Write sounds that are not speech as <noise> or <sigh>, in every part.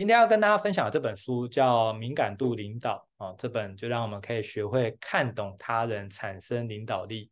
今天要跟大家分享的这本书叫《敏感度领导》啊，这本就让我们可以学会看懂他人，产生领导力。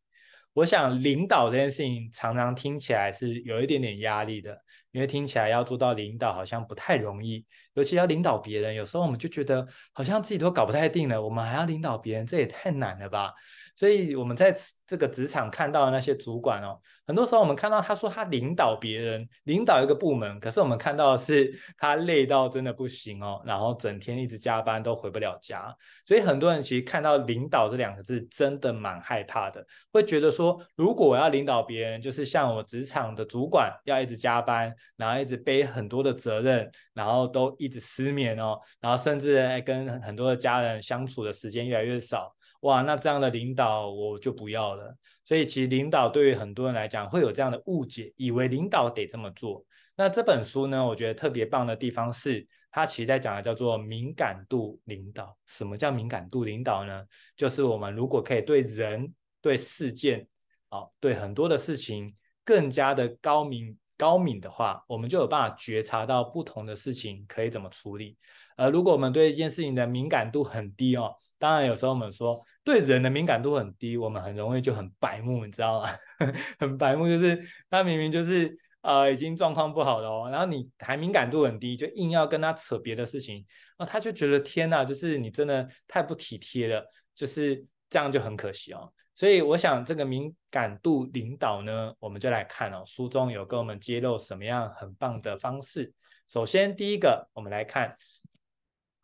我想领导这件事情常常听起来是有一点点压力的，因为听起来要做到领导好像不太容易，尤其要领导别人，有时候我们就觉得好像自己都搞不太定了，我们还要领导别人，这也太难了吧。所以我们在这个职场看到的那些主管哦，很多时候我们看到他说他领导别人，领导一个部门，可是我们看到的是他累到真的不行哦，然后整天一直加班都回不了家。所以很多人其实看到领导这两个字，真的蛮害怕的，会觉得说，如果我要领导别人，就是像我职场的主管要一直加班，然后一直背很多的责任，然后都一直失眠哦，然后甚至跟很多的家人相处的时间越来越少。哇，那这样的领导我就不要了。所以其实领导对于很多人来讲会有这样的误解，以为领导得这么做。那这本书呢，我觉得特别棒的地方是，它其实在讲的叫做敏感度领导。什么叫敏感度领导呢？就是我们如果可以对人、对事件、啊，对很多的事情更加的高敏高敏的话，我们就有办法觉察到不同的事情可以怎么处理。呃，如果我们对一件事情的敏感度很低哦，当然有时候我们说对人的敏感度很低，我们很容易就很白目，你知道吗？<laughs> 很白目就是他明明就是呃已经状况不好了哦，然后你还敏感度很低，就硬要跟他扯别的事情，那他就觉得天哪，就是你真的太不体贴了，就是这样就很可惜哦。所以我想这个敏感度领导呢，我们就来看哦，书中有跟我们揭露什么样很棒的方式。首先第一个，我们来看。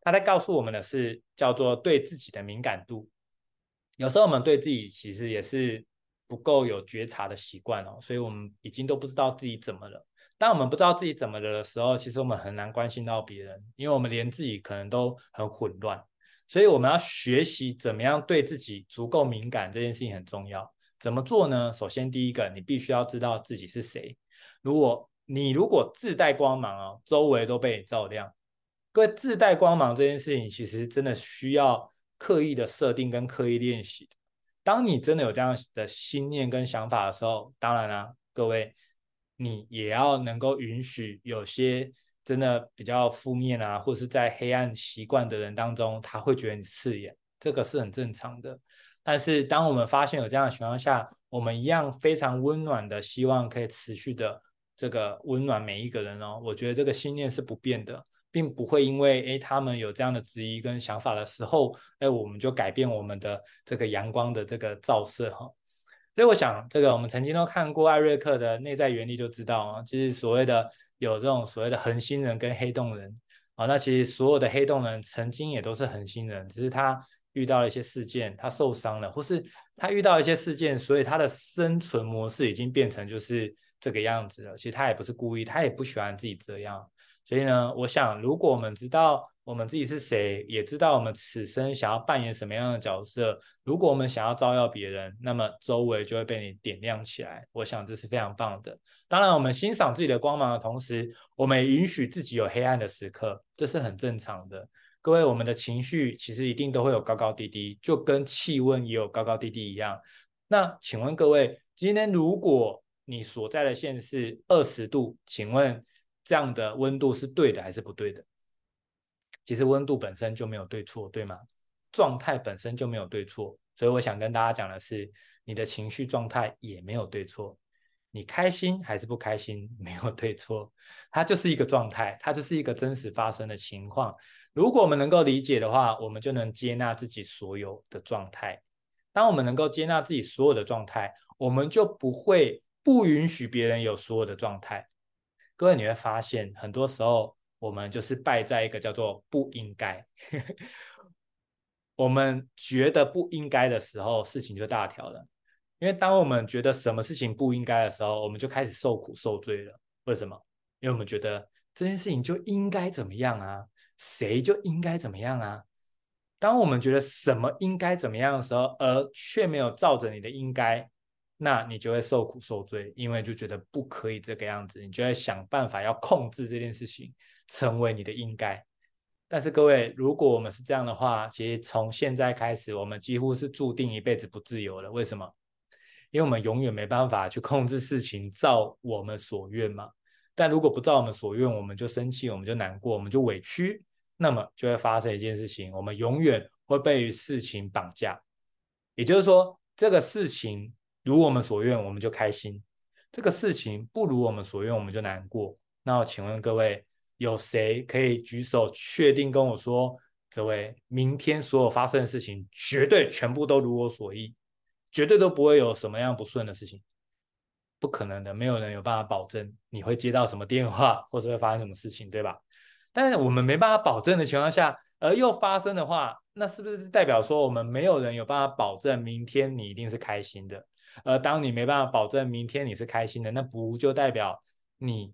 他在告诉我们的是叫做对自己的敏感度。有时候我们对自己其实也是不够有觉察的习惯哦，所以我们已经都不知道自己怎么了。当我们不知道自己怎么了的时候，其实我们很难关心到别人，因为我们连自己可能都很混乱。所以我们要学习怎么样对自己足够敏感，这件事情很重要。怎么做呢？首先第一个，你必须要知道自己是谁。如果你如果自带光芒哦，周围都被照亮。各位自带光芒这件事情，其实真的需要刻意的设定跟刻意练习。当你真的有这样的心念跟想法的时候，当然啦，各位你也要能够允许有些真的比较负面啊，或是在黑暗习惯的人当中，他会觉得你刺眼，这个是很正常的。但是当我们发现有这样的情况下，我们一样非常温暖的，希望可以持续的这个温暖每一个人哦。我觉得这个信念是不变的。并不会因为诶他们有这样的质疑跟想法的时候，诶我们就改变我们的这个阳光的这个照射哈。所以我想，这个我们曾经都看过艾瑞克的内在原理，就知道啊，其实所谓的有这种所谓的恒星人跟黑洞人啊，那其实所有的黑洞人曾经也都是恒星人，只是他遇到了一些事件，他受伤了，或是他遇到一些事件，所以他的生存模式已经变成就是这个样子了。其实他也不是故意，他也不喜欢自己这样。所以呢，我想，如果我们知道我们自己是谁，也知道我们此生想要扮演什么样的角色，如果我们想要照耀别人，那么周围就会被你点亮起来。我想这是非常棒的。当然，我们欣赏自己的光芒的同时，我们也允许自己有黑暗的时刻，这是很正常的。各位，我们的情绪其实一定都会有高高低低，就跟气温也有高高低低一样。那请问各位，今天如果你所在的县是二十度，请问？这样的温度是对的还是不对的？其实温度本身就没有对错，对吗？状态本身就没有对错，所以我想跟大家讲的是，你的情绪状态也没有对错。你开心还是不开心，没有对错，它就是一个状态，它就是一个真实发生的情况。如果我们能够理解的话，我们就能接纳自己所有的状态。当我们能够接纳自己所有的状态，我们就不会不允许别人有所有的状态。各位，你会发现，很多时候我们就是败在一个叫做“不应该”。我们觉得不应该的时候，事情就大条了。因为当我们觉得什么事情不应该的时候，我们就开始受苦受罪了。为什么？因为我们觉得这件事情就应该怎么样啊？谁就应该怎么样啊？当我们觉得什么应该怎么样的时候，而却没有照着你的应该。那你就会受苦受罪，因为就觉得不可以这个样子，你就会想办法要控制这件事情，成为你的应该。但是各位，如果我们是这样的话，其实从现在开始，我们几乎是注定一辈子不自由了。为什么？因为我们永远没办法去控制事情照我们所愿嘛。但如果不照我们所愿，我们就生气，我们就难过，我们就委屈，那么就会发生一件事情，我们永远会被事情绑架。也就是说，这个事情如我们所愿，我们就开心；这个事情不如我们所愿，我们就难过。那我请问各位，有谁可以举手确定跟我说，这位明天所有发生的事情绝对全部都如我所意，绝对都不会有什么样不顺的事情？不可能的，没有人有办法保证你会接到什么电话，或者会发生什么事情，对吧？但是我们没办法保证的情况下，而又发生的话，那是不是代表说我们没有人有办法保证明天你一定是开心的？而当你没办法保证明天你是开心的，那不就代表你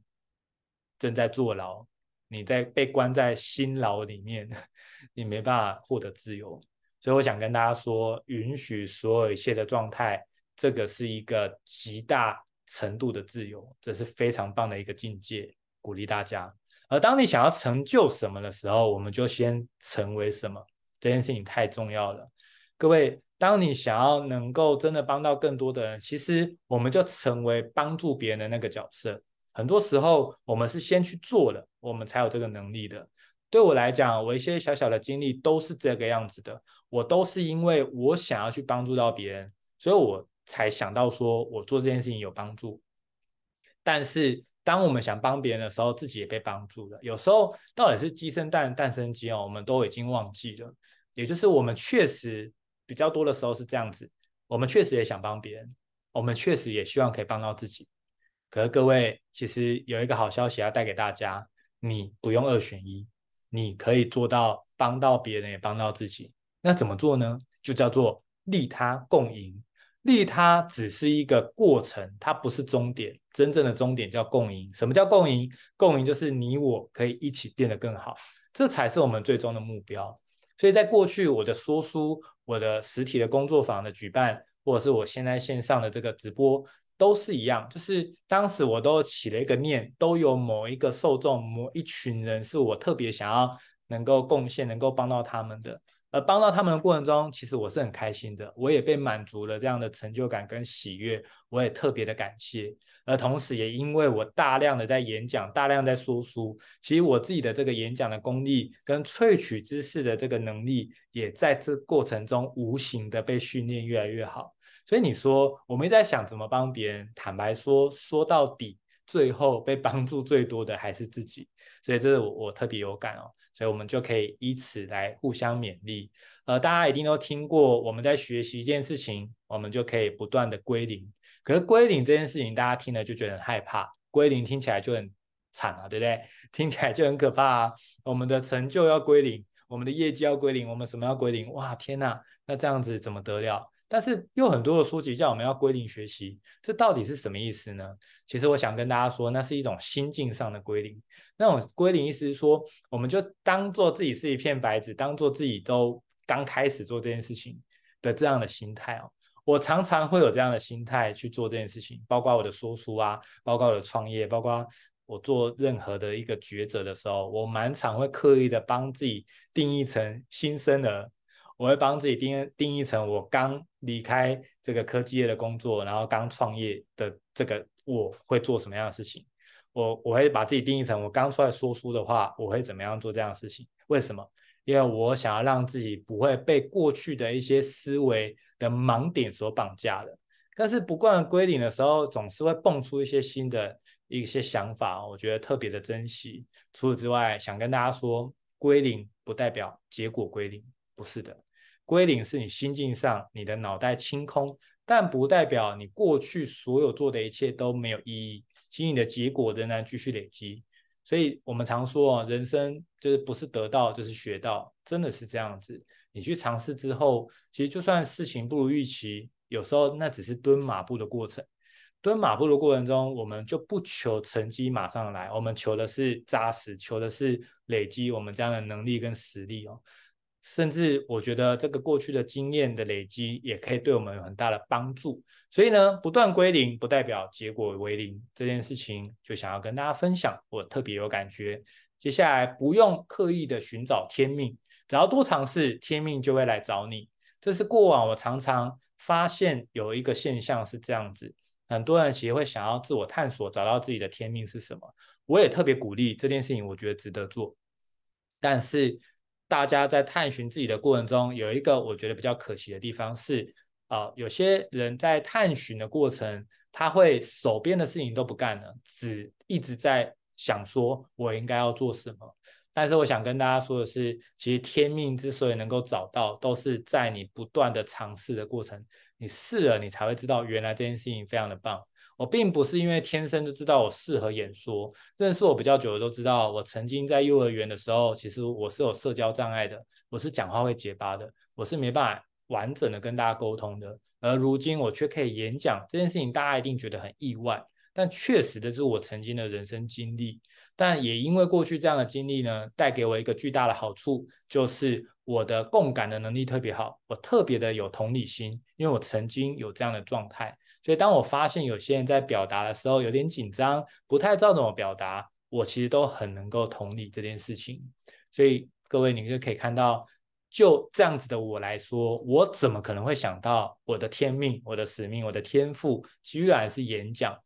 正在坐牢，你在被关在心牢里面，<laughs> 你没办法获得自由？所以我想跟大家说，允许所有一切的状态，这个是一个极大。程度的自由，这是非常棒的一个境界，鼓励大家。而当你想要成就什么的时候，我们就先成为什么，这件事情太重要了。各位，当你想要能够真的帮到更多的人，其实我们就成为帮助别人的那个角色。很多时候，我们是先去做了，我们才有这个能力的。对我来讲，我一些小小的经历都是这个样子的。我都是因为我想要去帮助到别人，所以我。才想到说，我做这件事情有帮助。但是，当我们想帮别人的时候，自己也被帮助了。有时候，到底是鸡生蛋，蛋生鸡哦，我们都已经忘记了。也就是我们确实比较多的时候是这样子，我们确实也想帮别人，我们确实也希望可以帮到自己。可是，各位，其实有一个好消息要带给大家：你不用二选一，你可以做到帮到别人也帮到自己。那怎么做呢？就叫做利他共赢。利他只是一个过程，它不是终点。真正的终点叫共赢。什么叫共赢？共赢就是你我可以一起变得更好，这才是我们最终的目标。所以在过去，我的说书、我的实体的工作坊的举办，或者是我现在线上的这个直播，都是一样。就是当时我都起了一个念，都有某一个受众、某一群人是我特别想要能够贡献、能够帮到他们的。而帮到他们的过程中，其实我是很开心的，我也被满足了这样的成就感跟喜悦，我也特别的感谢。而同时，也因为我大量的在演讲，大量在说书，其实我自己的这个演讲的功力跟萃取知识的这个能力，也在这过程中无形的被训练越来越好。所以你说，我们在想怎么帮别人，坦白说，说到底。最后被帮助最多的还是自己，所以这是我我特别有感哦，所以我们就可以以此来互相勉励。呃，大家一定都听过，我们在学习一件事情，我们就可以不断的归零。可是归零这件事情，大家听了就觉得很害怕，归零听起来就很惨啊，对不对？<laughs> 听起来就很可怕啊。我们的成就要归零，我们的业绩要归零，我们什么要归零？哇，天哪，那这样子怎么得了？但是又很多的书籍叫我们要归零学习，这到底是什么意思呢？其实我想跟大家说，那是一种心境上的归零。那种归零意思是说，我们就当做自己是一片白纸，当做自己都刚开始做这件事情的这样的心态哦。我常常会有这样的心态去做这件事情，包括我的说书啊，包括我的创业，包括我做任何的一个抉择的时候，我蛮常会刻意的帮自己定义成新生儿。我会帮自己定定义成我刚离开这个科技业的工作，然后刚创业的这个我会做什么样的事情？我我会把自己定义成我刚出来说书的话，我会怎么样做这样的事情？为什么？因为我想要让自己不会被过去的一些思维的盲点所绑架了。但是不断归零的时候，总是会蹦出一些新的一些想法，我觉得特别的珍惜。除此之外，想跟大家说，归零不代表结果归零，不是的。归零是你心境上，你的脑袋清空，但不代表你过去所有做的一切都没有意义，其实你的结果仍然继续累积。所以我们常说，人生就是不是得到就是学到，真的是这样子。你去尝试之后，其实就算事情不如预期，有时候那只是蹲马步的过程。蹲马步的过程中，我们就不求成绩马上来，我们求的是扎实，求的是累积我们这样的能力跟实力哦。甚至我觉得这个过去的经验的累积也可以对我们有很大的帮助。所以呢，不断归零不代表结果为零，这件事情就想要跟大家分享，我特别有感觉。接下来不用刻意的寻找天命，只要多尝试，天命就会来找你。这是过往我常常发现有一个现象是这样子，很多人其实会想要自我探索，找到自己的天命是什么。我也特别鼓励这件事情，我觉得值得做。但是大家在探寻自己的过程中，有一个我觉得比较可惜的地方是，啊、有些人在探寻的过程，他会手边的事情都不干了，只一直在想说我应该要做什么。但是我想跟大家说的是，其实天命之所以能够找到，都是在你不断的尝试的过程，你试了，你才会知道原来这件事情非常的棒。我并不是因为天生就知道我适合演说，认识我比较久的都知道，我曾经在幼儿园的时候，其实我是有社交障碍的，我是讲话会结巴的，我是没办法完整的跟大家沟通的。而如今我却可以演讲，这件事情大家一定觉得很意外。但确实的是我曾经的人生经历，但也因为过去这样的经历呢，带给我一个巨大的好处，就是我的共感的能力特别好，我特别的有同理心，因为我曾经有这样的状态，所以当我发现有些人在表达的时候有点紧张，不太知道怎么表达，我其实都很能够同理这件事情。所以各位，你就可以看到，就这样子的我来说，我怎么可能会想到我的天命、我的使命、我的天赋，居然是演讲。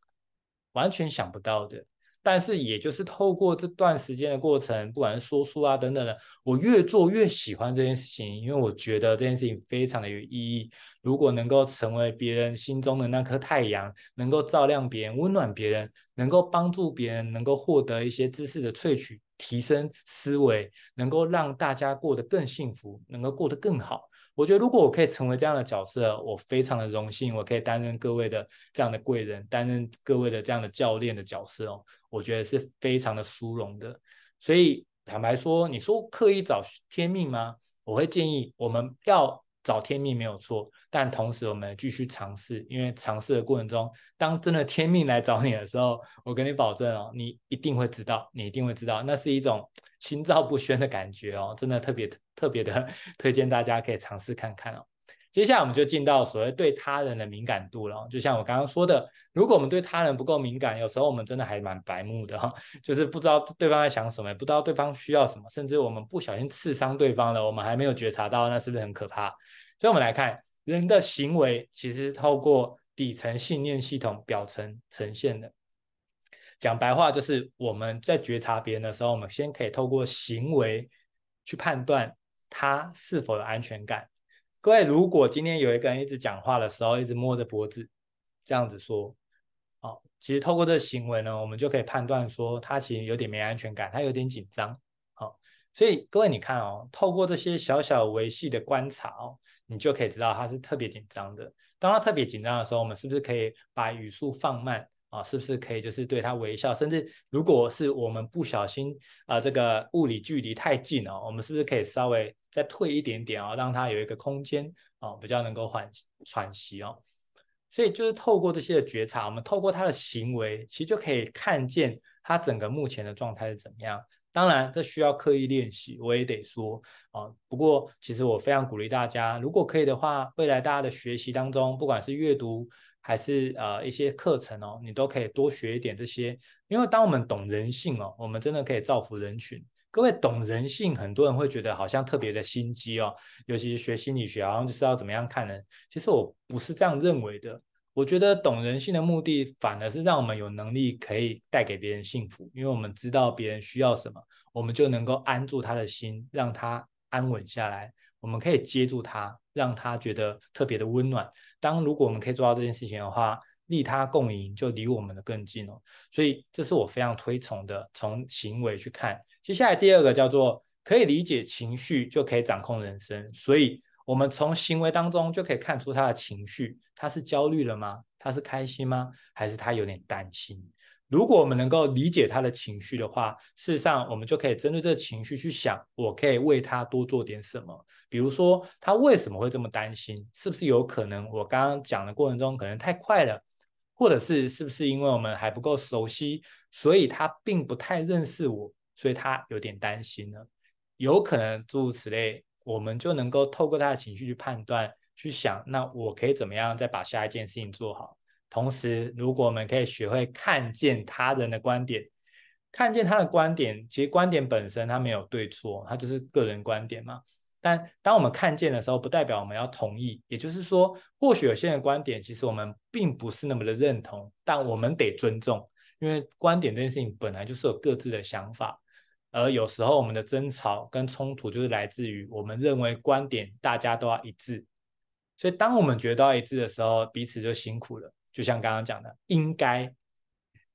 完全想不到的，但是也就是透过这段时间的过程，不管是说书啊等等的，我越做越喜欢这件事情，因为我觉得这件事情非常的有意义。如果能够成为别人心中的那颗太阳，能够照亮别人、温暖别人，能够帮助别人，能够获得一些知识的萃取、提升思维，能够让大家过得更幸福，能够过得更好。我觉得，如果我可以成为这样的角色，我非常的荣幸，我可以担任各位的这样的贵人，担任各位的这样的教练的角色哦，我觉得是非常的殊荣的。所以坦白说，你说刻意找天命吗？我会建议我们要。找天命没有错，但同时我们继续尝试，因为尝试的过程中，当真的天命来找你的时候，我跟你保证哦，你一定会知道，你一定会知道，那是一种心照不宣的感觉哦，真的特别特别的 <laughs> 推荐大家可以尝试看看哦。接下来我们就进到所谓对他人的敏感度了。就像我刚刚说的，如果我们对他人不够敏感，有时候我们真的还蛮白目的哈，<laughs> 就是不知道对方在想什么，也不知道对方需要什么，甚至我们不小心刺伤对方了，我们还没有觉察到，那是不是很可怕？所以，我们来看人的行为，其实是透过底层信念系统表层呈现的。讲白话就是我们在觉察别人的时候，我们先可以透过行为去判断他是否有安全感。各位，如果今天有一个人一直讲话的时候，一直摸着脖子，这样子说，哦，其实透过这个行为呢，我们就可以判断说，他其实有点没安全感，他有点紧张，好、哦，所以各位你看哦，透过这些小小维系的观察哦，你就可以知道他是特别紧张的。当他特别紧张的时候，我们是不是可以把语速放慢？啊，是不是可以就是对他微笑？甚至如果是我们不小心啊、这个物理距离太近哦，我们是不是可以稍微再退一点点啊、哦，让他有一个空间啊、哦，比较能够缓喘息哦。所以就是透过这些的觉察，我们透过他的行为，其实就可以看见他整个目前的状态是怎么样。当然，这需要刻意练习，我也得说啊。不过，其实我非常鼓励大家，如果可以的话，未来大家的学习当中，不管是阅读还是呃一些课程哦，你都可以多学一点这些。因为当我们懂人性哦，我们真的可以造福人群。各位懂人性，很多人会觉得好像特别的心机哦，尤其是学心理学，好像就是要怎么样看人。其实我不是这样认为的。我觉得懂人性的目的，反而是让我们有能力可以带给别人幸福，因为我们知道别人需要什么，我们就能够安住他的心，让他安稳下来。我们可以接住他，让他觉得特别的温暖。当如果我们可以做到这件事情的话，利他共赢就离我们的更近哦。所以这是我非常推崇的，从行为去看。接下来第二个叫做可以理解情绪，就可以掌控人生。所以。我们从行为当中就可以看出他的情绪，他是焦虑了吗？他是开心吗？还是他有点担心？如果我们能够理解他的情绪的话，事实上我们就可以针对这个情绪去想，我可以为他多做点什么。比如说，他为什么会这么担心？是不是有可能我刚刚讲的过程中可能太快了，或者是是不是因为我们还不够熟悉，所以他并不太认识我，所以他有点担心呢？有可能诸如此类。我们就能够透过他的情绪去判断、去想，那我可以怎么样再把下一件事情做好？同时，如果我们可以学会看见他人的观点，看见他的观点，其实观点本身它没有对错，它就是个人观点嘛。但当我们看见的时候，不代表我们要同意。也就是说，或许有些人观点其实我们并不是那么的认同，但我们得尊重，因为观点这件事情本来就是有各自的想法，而有时候我们的争吵跟冲突就是来自于我们认为观点大家都要一致，所以当我们觉得要一致的时候，彼此就辛苦了。就像刚刚讲的，应该。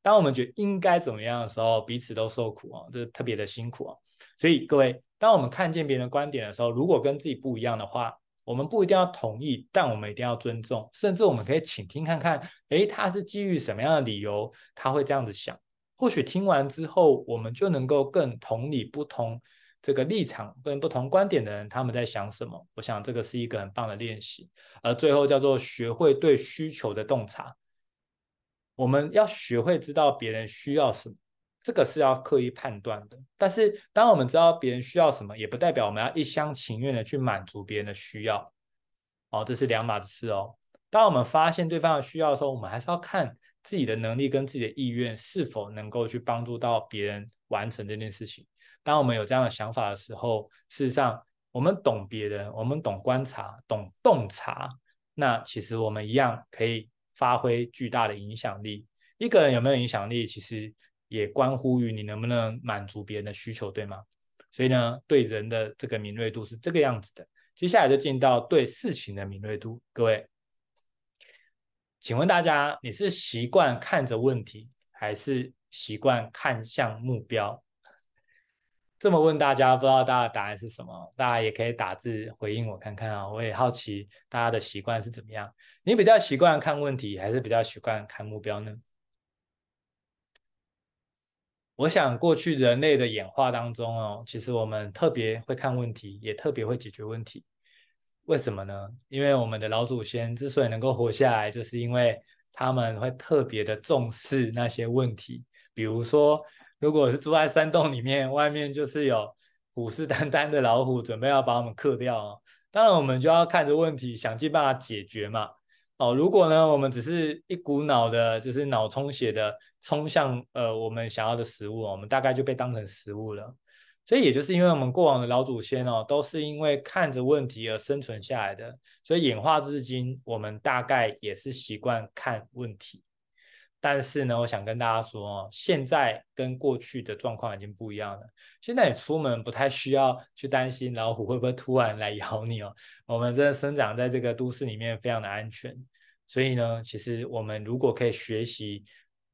当我们觉得应该怎么样的时候，彼此都受苦啊，这特别的辛苦啊。所以各位，当我们看见别人的观点的时候，如果跟自己不一样的话，我们不一定要同意，但我们一定要尊重，甚至我们可以倾听看看，诶，他是基于什么样的理由，他会这样子想。或许听完之后，我们就能够更同理不同这个立场跟不同观点的人他们在想什么。我想这个是一个很棒的练习。而最后叫做学会对需求的洞察。我们要学会知道别人需要什么，这个是要刻意判断的。但是，当我们知道别人需要什么，也不代表我们要一厢情愿的去满足别人的需要。哦，这是两码子事哦。当我们发现对方的需要的时候，我们还是要看自己的能力跟自己的意愿是否能够去帮助到别人完成这件事情。当我们有这样的想法的时候，事实上，我们懂别人，我们懂观察，懂洞察，那其实我们一样可以。发挥巨大的影响力。一个人有没有影响力，其实也关乎于你能不能满足别人的需求，对吗？所以呢，对人的这个敏锐度是这个样子的。接下来就进到对事情的敏锐度。各位，请问大家，你是习惯看着问题，还是习惯看向目标？这么问大家，不知道大家的答案是什么？大家也可以打字回应我看看啊！我也好奇大家的习惯是怎么样。你比较习惯看问题，还是比较习惯看目标呢？我想过去人类的演化当中哦，其实我们特别会看问题，也特别会解决问题。为什么呢？因为我们的老祖先之所以能够活下来，就是因为他们会特别的重视那些问题，比如说。如果是住在山洞里面，外面就是有虎视眈眈的老虎，准备要把我们克掉哦。当然，我们就要看着问题，想尽办法解决嘛。哦，如果呢，我们只是一股脑的，就是脑充血的冲向呃我们想要的食物，我们大概就被当成食物了。所以，也就是因为我们过往的老祖先哦，都是因为看着问题而生存下来的，所以演化至今，我们大概也是习惯看问题。但是呢，我想跟大家说哦，现在跟过去的状况已经不一样了。现在你出门不太需要去担心老虎会不会突然来咬你哦。我们真的生长在这个都市里面，非常的安全。所以呢，其实我们如果可以学习，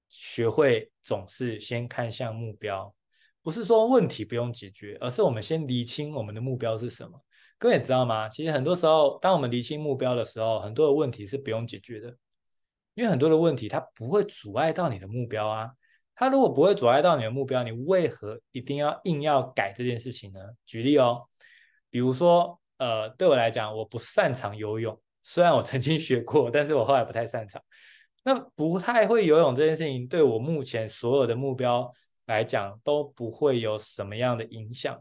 学会总是先看向目标，不是说问题不用解决，而是我们先厘清我们的目标是什么。各位知道吗？其实很多时候，当我们厘清目标的时候，很多的问题是不用解决的。因为很多的问题，它不会阻碍到你的目标啊。它如果不会阻碍到你的目标，你为何一定要硬要改这件事情呢？举例哦，比如说，呃，对我来讲，我不擅长游泳，虽然我曾经学过，但是我后来不太擅长。那不太会游泳这件事情，对我目前所有的目标来讲，都不会有什么样的影响。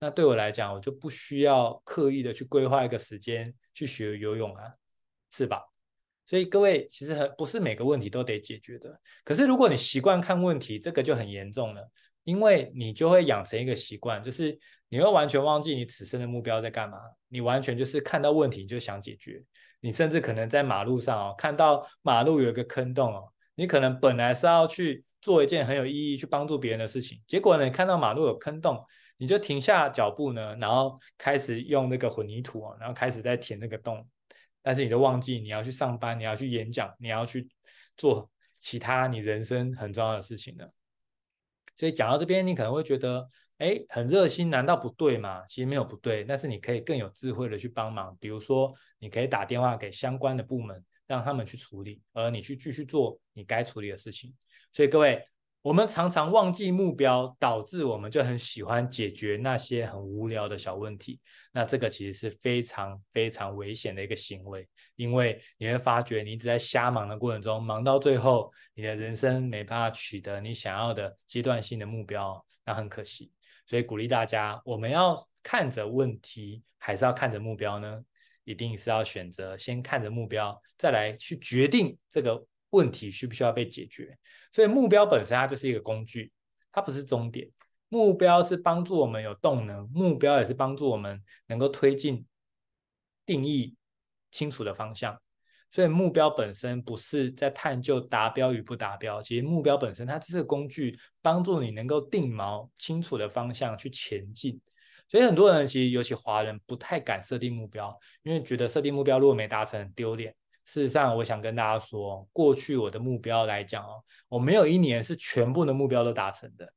那对我来讲，我就不需要刻意的去规划一个时间去学游泳啊，是吧？所以各位，其实很不是每个问题都得解决的。可是如果你习惯看问题，这个就很严重了，因为你就会养成一个习惯，就是你会完全忘记你此生的目标在干嘛。你完全就是看到问题就想解决。你甚至可能在马路上哦，看到马路有一个坑洞哦，你可能本来是要去做一件很有意义、去帮助别人的事情，结果呢，看到马路有坑洞，你就停下脚步呢，然后开始用那个混凝土哦，然后开始在填那个洞。但是你都忘记你要去上班，你要去演讲，你要去做其他你人生很重要的事情了。所以讲到这边，你可能会觉得，哎，很热心，难道不对吗？其实没有不对，但是你可以更有智慧的去帮忙。比如说，你可以打电话给相关的部门，让他们去处理，而你去继续做你该处理的事情。所以各位。我们常常忘记目标，导致我们就很喜欢解决那些很无聊的小问题。那这个其实是非常非常危险的一个行为，因为你会发觉你一直在瞎忙的过程中，忙到最后，你的人生没办法取得你想要的阶段性的目标，那很可惜。所以鼓励大家，我们要看着问题，还是要看着目标呢？一定是要选择先看着目标，再来去决定这个。问题需不需要被解决？所以目标本身它就是一个工具，它不是终点。目标是帮助我们有动能，目标也是帮助我们能够推进定义清楚的方向。所以目标本身不是在探究达标与不达标，其实目标本身它就是个工具，帮助你能够定锚清楚的方向去前进。所以很多人其实尤其华人不太敢设定目标，因为觉得设定目标如果没达成很丢脸。事实上，我想跟大家说，过去我的目标来讲哦，我没有一年是全部的目标都达成的。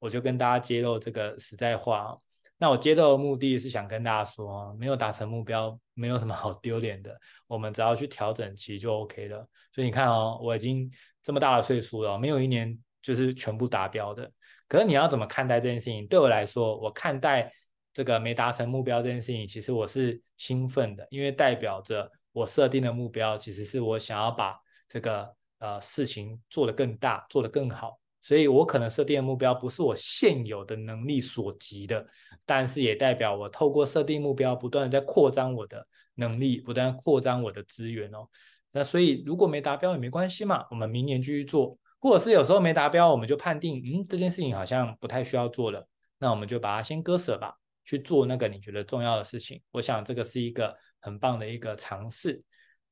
我就跟大家揭露这个实在话哦。那我揭露的目的是想跟大家说，没有达成目标，没有什么好丢脸的。我们只要去调整，其实就 OK 了。所以你看哦，我已经这么大的岁数了，没有一年就是全部达标的。可是你要怎么看待这件事情？对我来说，我看待这个没达成目标这件事情，其实我是兴奋的，因为代表着。我设定的目标其实是我想要把这个呃事情做得更大，做得更好，所以我可能设定的目标不是我现有的能力所及的，但是也代表我透过设定目标，不断的在扩张我的能力，不断扩张我的资源哦。那所以如果没达标也没关系嘛，我们明年继续做，或者是有时候没达标，我们就判定嗯这件事情好像不太需要做了，那我们就把它先割舍吧。去做那个你觉得重要的事情，我想这个是一个很棒的一个尝试。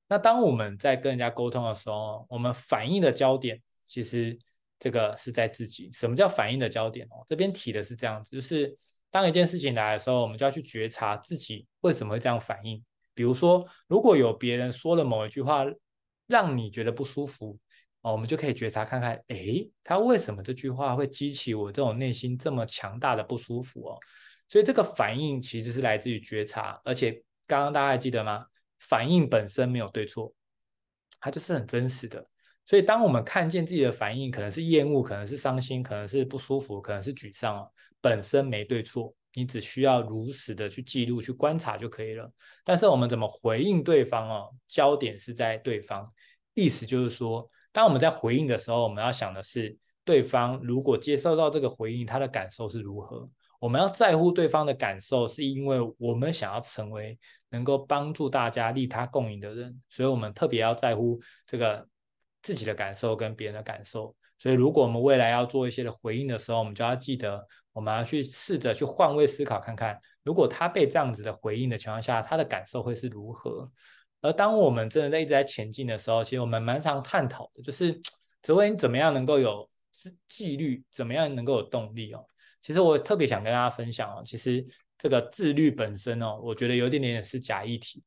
那当我们在跟人家沟通的时候，我们反应的焦点其实这个是在自己。什么叫反应的焦点哦？这边提的是这样子，就是当一件事情来的时候，我们就要去觉察自己为什么会这样反应。比如说，如果有别人说了某一句话让你觉得不舒服哦，我们就可以觉察看看，诶，他为什么这句话会激起我这种内心这么强大的不舒服哦？所以这个反应其实是来自于觉察，而且刚刚大家还记得吗？反应本身没有对错，它就是很真实的。所以当我们看见自己的反应，可能是厌恶，可能是伤心，可能是不舒服，可能是沮丧哦，本身没对错，你只需要如实的去记录、去观察就可以了。但是我们怎么回应对方哦？焦点是在对方，意思就是说，当我们在回应的时候，我们要想的是，对方如果接受到这个回应，他的感受是如何？我们要在乎对方的感受，是因为我们想要成为能够帮助大家利他共赢的人，所以我们特别要在乎这个自己的感受跟别人的感受。所以，如果我们未来要做一些的回应的时候，我们就要记得，我们要去试着去换位思考，看看如果他被这样子的回应的情况下，他的感受会是如何。而当我们真的在一直在前进的时候，其实我们蛮常探讨的，就是 <tsk> 哲维你怎么样能够有纪律，怎么样能够有动力哦。其实我特别想跟大家分享哦，其实这个自律本身哦，我觉得有点点是假议题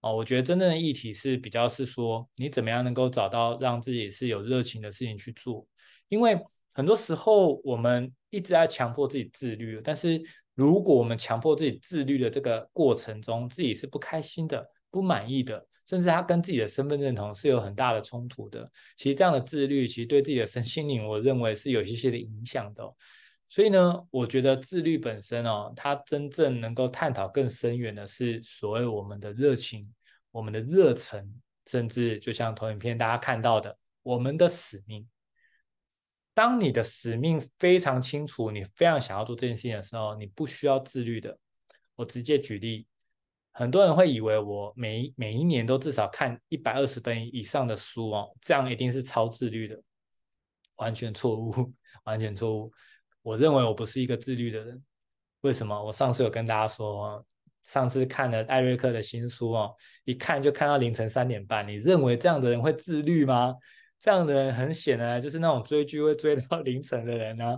哦。我觉得真正的议题是比较是说，你怎么样能够找到让自己是有热情的事情去做。因为很多时候我们一直在强迫自己自律，但是如果我们强迫自己自律的这个过程中，自己是不开心的、不满意的，甚至他跟自己的身份认同是有很大的冲突的。其实这样的自律，其实对自己的身心灵，我认为是有一些些的影响的。所以呢，我觉得自律本身哦，它真正能够探讨更深远的是所谓我们的热情、我们的热忱，甚至就像投影片大家看到的，我们的使命。当你的使命非常清楚，你非常想要做这件事情的时候，你不需要自律的。我直接举例，很多人会以为我每每一年都至少看一百二十本以上的书哦，这样一定是超自律的，完全错误，<laughs> 完全错误。我认为我不是一个自律的人，为什么？我上次有跟大家说，上次看了艾瑞克的新书哦，一看就看到凌晨三点半。你认为这样的人会自律吗？这样的人很显然就是那种追剧会追到 <laughs> 凌晨的人啊。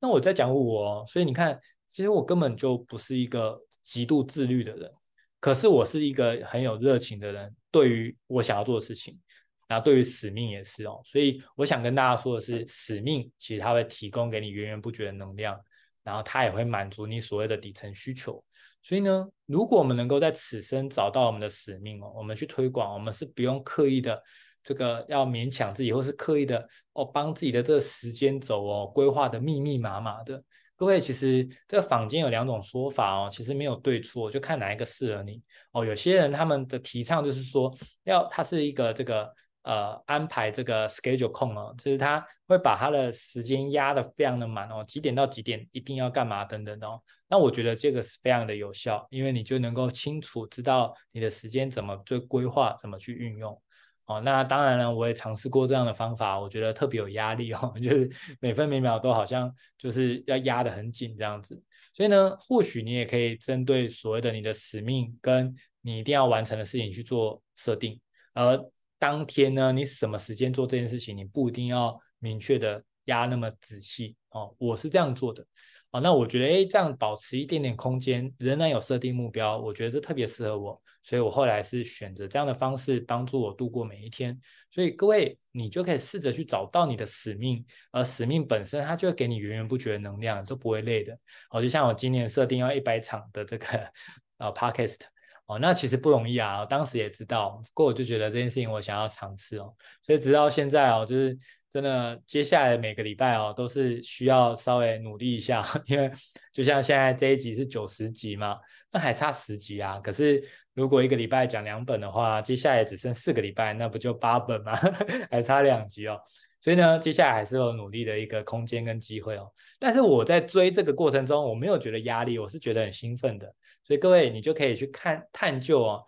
那我在讲我，所以你看，其实我根本就不是一个极度自律的人，可是我是一个很有热情的人，对于我想要做的事情。然后对于使命也是哦，所以我想跟大家说的是，使命其实它会提供给你源源不绝的能量，然后它也会满足你所谓的底层需求。所以呢，如果我们能够在此生找到我们的使命哦，我们去推广，我们是不用刻意的这个要勉强自己，或是刻意的哦帮自己的这个时间轴哦规划的密密麻麻的。各位，其实这个坊间有两种说法哦，其实没有对错，就看哪一个适合你哦。有些人他们的提倡就是说，要它是一个这个。呃，安排这个 schedule 控哦，就是他会把他的时间压得非常的满哦，几点到几点一定要干嘛等等哦。那我觉得这个是非常的有效，因为你就能够清楚知道你的时间怎么做规划，怎么去运用哦。那当然了，我也尝试过这样的方法，我觉得特别有压力哦，<laughs> 就是每分每秒都好像就是要压得很紧这样子。所以呢，或许你也可以针对所谓的你的使命跟你一定要完成的事情去做设定。而当天呢，你什么时间做这件事情，你不一定要明确的压那么仔细哦。我是这样做的。哦，那我觉得，哎，这样保持一点点空间，仍然有设定目标，我觉得这特别适合我，所以我后来是选择这样的方式帮助我度过每一天。所以各位，你就可以试着去找到你的使命，而使命本身它就会给你源源不绝的能量，都不会累的。哦，就像我今年设定要一百场的这个 <laughs> 呃 Podcast，哦，那其实不容易啊，我当时也知道，不过我就觉得这件事情我想要尝试哦，所以直到现在哦，就是。真的，接下来每个礼拜哦，都是需要稍微努力一下，<laughs> 因为就像现在这一集是九十集嘛，那还差十集啊。可是如果一个礼拜讲两本的话，接下来只剩四个礼拜，那不就八本吗？<laughs> 还差两集哦。所以呢，接下来还是有努力的一个空间跟机会哦。但是我在追这个过程中，我没有觉得压力，我是觉得很兴奋的。所以各位，你就可以去看探究哦，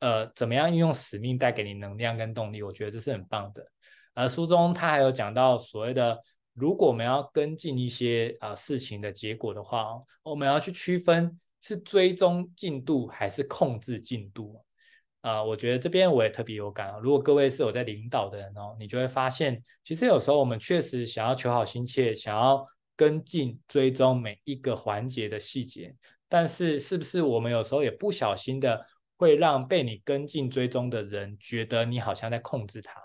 呃，怎么样运用使命带给你能量跟动力，我觉得这是很棒的。而书中他还有讲到所谓的，如果我们要跟进一些啊、事情的结果的话，我们要去区分是追踪进度还是控制进度啊、我觉得这边我也特别有感啊。如果各位是有在领导的人哦，你就会发现，其实有时候我们确实想要求好心切，想要跟进追踪每一个环节的细节，但是是不是我们有时候也不小心的会让被你跟进追踪的人觉得你好像在控制他？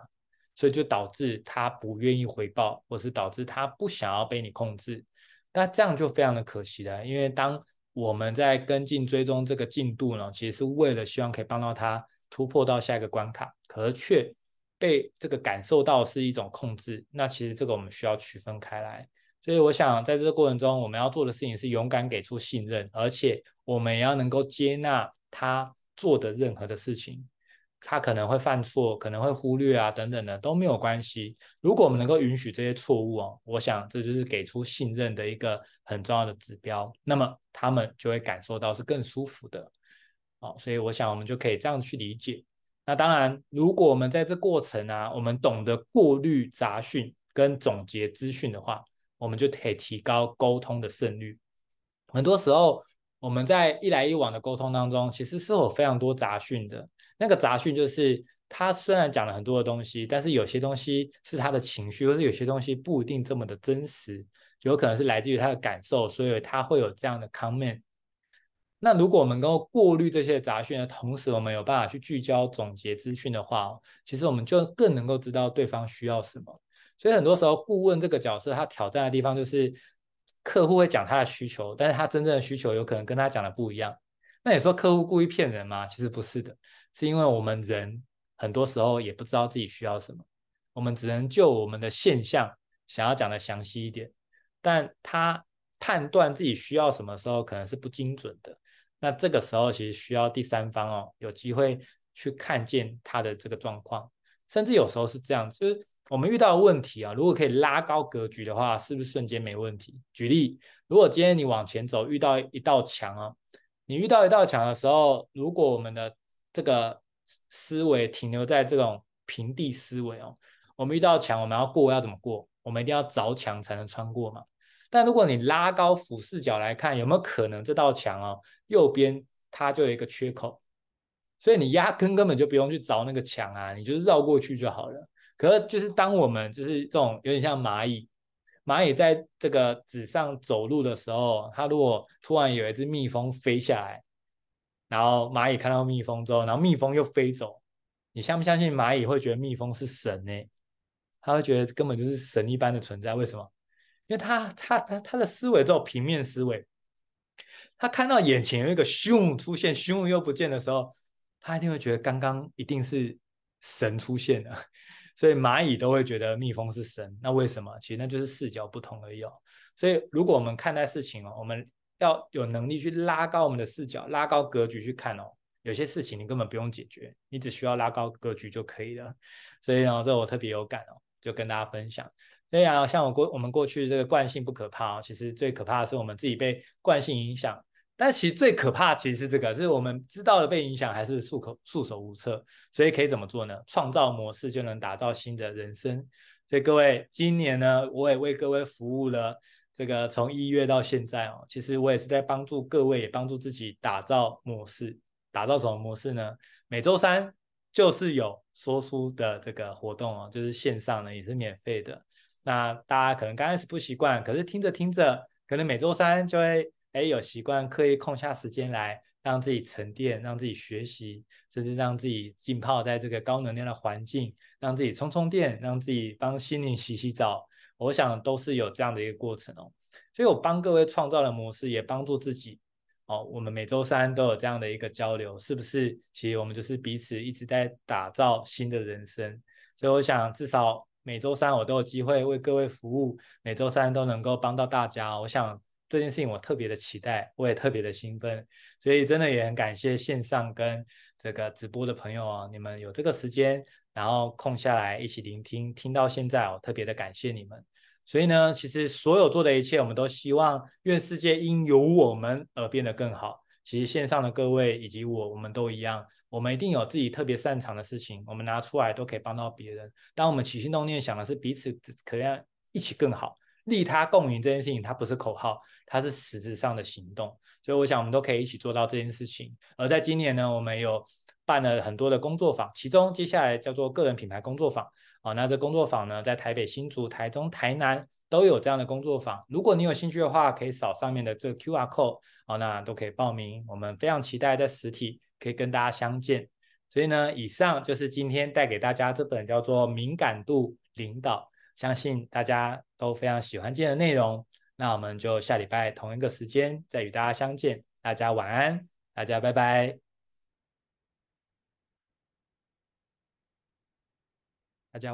所以就导致他不愿意回报，或是导致他不想要被你控制，那这样就非常的可惜了。因为当我们在跟进追踪这个进度呢，其实是为了希望可以帮到他突破到下一个关卡，可是却被这个感受到是一种控制。那其实这个我们需要区分开来。所以我想在这个过程中，我们要做的事情是勇敢给出信任，而且我们也要能够接纳他做的任何的事情。他可能会犯错，可能会忽略啊，等等的都没有关系。如果我们能够允许这些错误哦，我想这就是给出信任的一个很重要的指标。那么他们就会感受到是更舒服的。哦，所以我想我们就可以这样去理解。那当然，如果我们在这过程啊，我们懂得过滤杂讯跟总结资讯的话，我们就可以提高沟通的胜率。很多时候。我们在一来一往的沟通当中，其实是有非常多杂讯的。那个杂讯就是他虽然讲了很多的东西，但是有些东西是他的情绪，或是有些东西不一定这么的真实，有可能是来自于他的感受，所以他会有这样的 comment。那如果我们能够过滤这些杂讯的同时，我们有办法去聚焦总结资讯的话，其实我们就更能够知道对方需要什么。所以很多时候，顾问这个角色他挑战的地方就是。客户会讲他的需求，但是他真正的需求有可能跟他讲的不一样。那你说客户故意骗人吗？其实不是的，是因为我们人很多时候也不知道自己需要什么，我们只能就我们的现象想要讲的详细一点，但他判断自己需要什么时候可能是不精准的。那这个时候其实需要第三方哦，有机会去看见他的这个状况，甚至有时候是这样，就是。我们遇到的问题啊，如果可以拉高格局的话，是不是瞬间没问题？举例，如果今天你往前走，遇到一道墙啊，你遇到一道墙的时候，如果我们的这个思维停留在这种平地思维哦，我们遇到墙，我们要过要怎么过？我们一定要凿墙才能穿过嘛。但如果你拉高俯视角来看，有没有可能这道墙哦，右边它就有一个缺口，所以你压根根本就不用去凿那个墙啊，你就是绕过去就好了。可是，就是当我们就是这种有点像蚂蚁，蚂蚁在这个纸上走路的时候，它如果突然有一只蜜蜂飞下来，然后蚂蚁看到蜜蜂之后，然后蜜蜂又飞走，你相不相信蚂蚁会觉得蜜蜂是神呢？它会觉得根本就是神一般的存在。为什么？因为它它它它的思维这种平面思维，它看到眼前有一个熊出现，熊又不见的时候，它一定会觉得刚刚一定是神出现了。所以蚂蚁都会觉得蜜蜂是神，那为什么？其实那就是视角不同而已哦。所以如果我们看待事情哦，我们要有能力去拉高我们的视角，拉高格局去看哦。有些事情你根本不用解决，你只需要拉高格局就可以了。所以呢，这我特别有感哦，就跟大家分享。所以啊，像我过我们过去这个惯性不可怕哦，其实最可怕的是我们自己被惯性影响。但其实最可怕其实是这个，是我们知道了被影响，还是束口束手无策。所以可以怎么做呢？创造模式就能打造新的人生。所以各位，今年呢，我也为各位服务了这个从一月到现在哦。其实我也是在帮助各位，也帮助自己打造模式。打造什么模式呢？每周三就是有说书的这个活动哦，就是线上呢也是免费的。那大家可能刚开始不习惯，可是听着听着，可能每周三就会哎有习惯，刻意空下时间来让自己沉淀，让自己学习，甚至让自己浸泡在这个高能量的环境，让自己充充电，让自己帮心灵洗洗澡。我想都是有这样的一个过程哦。所以我帮各位创造的模式，也帮助自己。哦，我们每周三都有这样的一个交流，是不是？其实我们就是彼此一直在打造新的人生。所以我想，至少每周三我都有机会为各位服务，每周三都能够帮到大家。我想这件事情我特别的期待，我也特别的兴奋。所以真的也很感谢线上跟这个直播的朋友啊，你们有这个时间，然后空下来一起聆听，听到现在，我特别的感谢你们。所以呢，其实所有做的一切，我们都希望愿世界因有我们而变得更好。其实线上的各位以及我，我们都一样，我们一定有自己特别擅长的事情，我们拿出来都可以帮到别人。当我们起心动念想的是彼此可能要一起更好，利他共赢这件事情，它不是口号，它是实质上的行动。所以我想，我们都可以一起做到这件事情。而在今年呢，我们有办了很多的工作坊，其中接下来叫做个人品牌工作坊。啊，那这工作坊呢，在台北、新竹、台中、台南都有这样的工作坊。如果你有兴趣的话，可以扫上面的这个 QR code，啊，那都可以报名。我们非常期待在实体可以跟大家相见。所以呢，以上就是今天带给大家这本叫做《敏感度领导》，相信大家都非常喜欢今天的内容。那我们就下礼拜同一个时间再与大家相见。大家晚安，大家拜拜。大家晚。